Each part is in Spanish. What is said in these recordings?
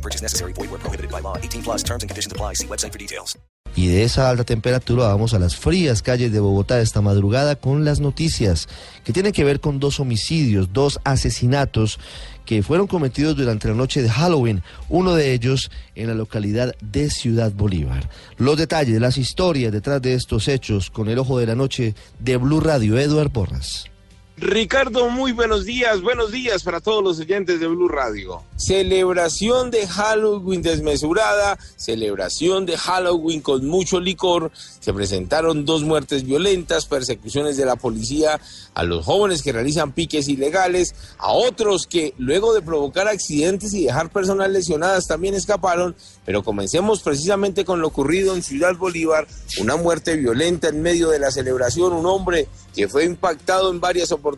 No purchase necessary. Void where prohibited by law. 18 plus terms and conditions apply. See website for details. Y de esa alta temperatura vamos a las frías calles de Bogotá esta madrugada con las noticias que tienen que ver con dos homicidios, dos asesinatos que fueron cometidos durante la noche de Halloween, uno de ellos en la localidad de Ciudad Bolívar. Los detalles, las historias detrás de estos hechos con el ojo de la noche de Blue Radio, Eduard Porras. Ricardo, muy buenos días, buenos días para todos los oyentes de Blue Radio. Celebración de Halloween desmesurada, celebración de Halloween con mucho licor. Se presentaron dos muertes violentas, persecuciones de la policía a los jóvenes que realizan piques ilegales, a otros que luego de provocar accidentes y dejar personas lesionadas también escaparon. Pero comencemos precisamente con lo ocurrido en Ciudad Bolívar, una muerte violenta en medio de la celebración, un hombre que fue impactado en varias oportunidades,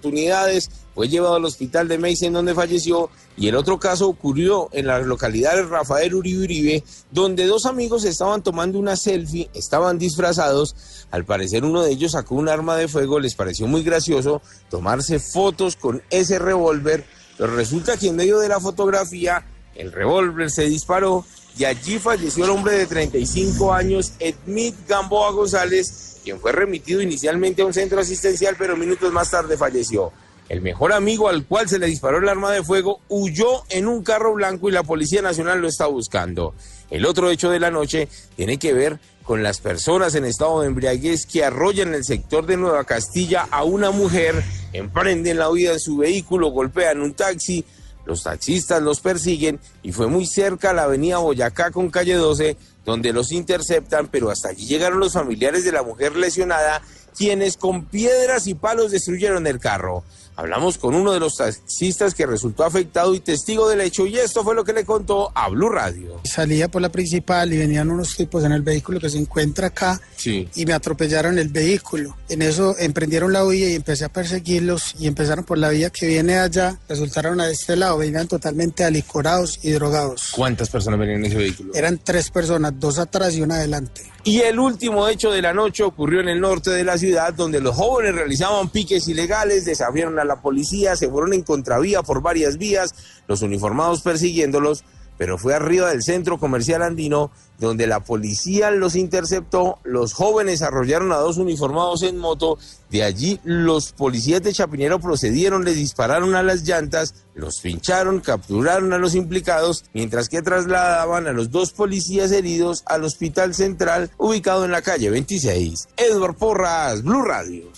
fue llevado al hospital de Meissen donde falleció y el otro caso ocurrió en la localidad de Rafael Uribe donde dos amigos estaban tomando una selfie, estaban disfrazados, al parecer uno de ellos sacó un arma de fuego, les pareció muy gracioso tomarse fotos con ese revólver, pero resulta que en medio de la fotografía el revólver se disparó y allí falleció el hombre de 35 años, Edmit Gamboa González, quien fue remitido inicialmente a un centro asistencial, pero minutos más tarde falleció. El mejor amigo al cual se le disparó el arma de fuego huyó en un carro blanco y la Policía Nacional lo está buscando. El otro hecho de la noche tiene que ver con las personas en estado de embriaguez que arrollan en el sector de Nueva Castilla a una mujer, emprenden la huida en su vehículo, golpean un taxi, los taxistas los persiguen y fue muy cerca la avenida Boyacá con calle 12 donde los interceptan, pero hasta allí llegaron los familiares de la mujer lesionada, quienes con piedras y palos destruyeron el carro. Hablamos con uno de los taxistas que resultó afectado y testigo del hecho y esto fue lo que le contó a Blue Radio. Salía por la principal y venían unos tipos en el vehículo que se encuentra acá Sí. y me atropellaron el vehículo. En eso emprendieron la huida y empecé a perseguirlos y empezaron por la vía que viene allá, resultaron a este lado, venían totalmente alicorados y drogados. ¿Cuántas personas venían en ese vehículo? Eran tres personas, dos atrás y una adelante. Y el último hecho de la noche ocurrió en el norte de la ciudad, donde los jóvenes realizaban piques ilegales, desafiaron a la policía, se fueron en contravía por varias vías, los uniformados persiguiéndolos, pero fue arriba del centro comercial andino, donde la policía los interceptó, los jóvenes arrollaron a dos uniformados en moto, de allí los policías de Chapinero procedieron, les dispararon a las llantas, los pincharon, capturaron a los implicados, mientras que trasladaban a los dos policías heridos al hospital central ubicado en la calle 26. Edward Porras, Blue Radio.